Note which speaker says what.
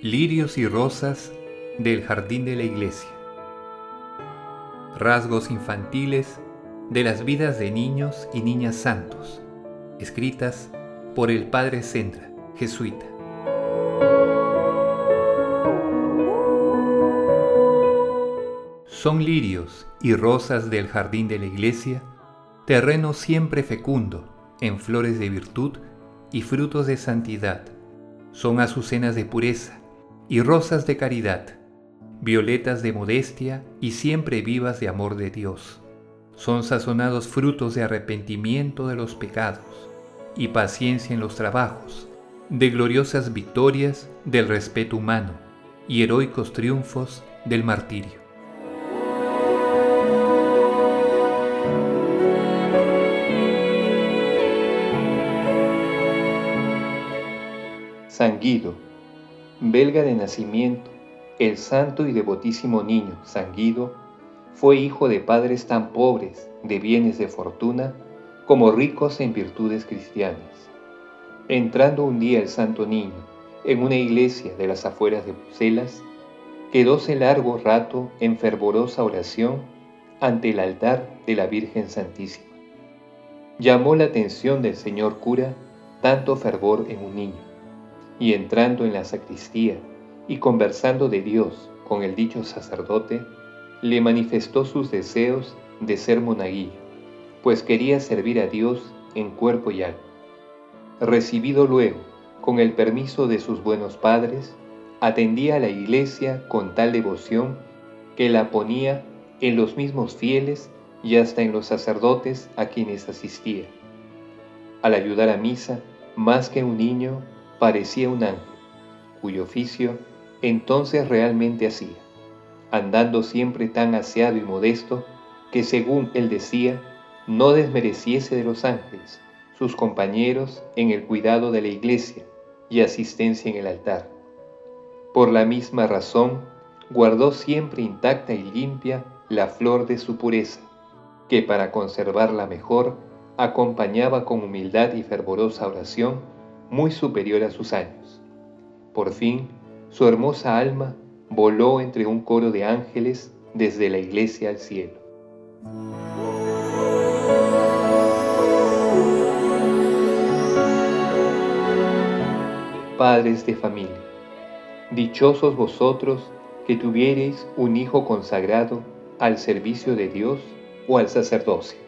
Speaker 1: Lirios y rosas del jardín de la iglesia. Rasgos infantiles de las vidas de niños y niñas santos, escritas por el padre Sendra, jesuita. Son lirios y rosas del jardín de la iglesia terreno siempre fecundo en flores de virtud y frutos de santidad. Son azucenas de pureza y rosas de caridad, violetas de modestia y siempre vivas de amor de Dios. Son sazonados frutos de arrepentimiento de los pecados y paciencia en los trabajos, de gloriosas victorias del respeto humano y heroicos triunfos del martirio.
Speaker 2: San Guido, belga de nacimiento, el santo y devotísimo niño San Guido fue hijo de padres tan pobres de bienes de fortuna como ricos en virtudes cristianas. Entrando un día el santo niño en una iglesia de las afueras de Bruselas, quedóse largo rato en fervorosa oración ante el altar de la Virgen Santísima. Llamó la atención del señor cura tanto fervor en un niño y entrando en la sacristía y conversando de Dios con el dicho sacerdote, le manifestó sus deseos de ser monaguillo, pues quería servir a Dios en cuerpo y alma. Recibido luego, con el permiso de sus buenos padres, atendía a la iglesia con tal devoción que la ponía en los mismos fieles y hasta en los sacerdotes a quienes asistía. Al ayudar a misa, más que un niño, parecía un ángel, cuyo oficio entonces realmente hacía, andando siempre tan aseado y modesto que según él decía, no desmereciese de los ángeles, sus compañeros en el cuidado de la iglesia y asistencia en el altar. Por la misma razón, guardó siempre intacta y limpia la flor de su pureza, que para conservarla mejor acompañaba con humildad y fervorosa oración muy superior a sus años. Por fin, su hermosa alma voló entre un coro de ángeles desde la iglesia al cielo. Padres de familia, dichosos vosotros que tuviereis un hijo consagrado al servicio de Dios o al sacerdocio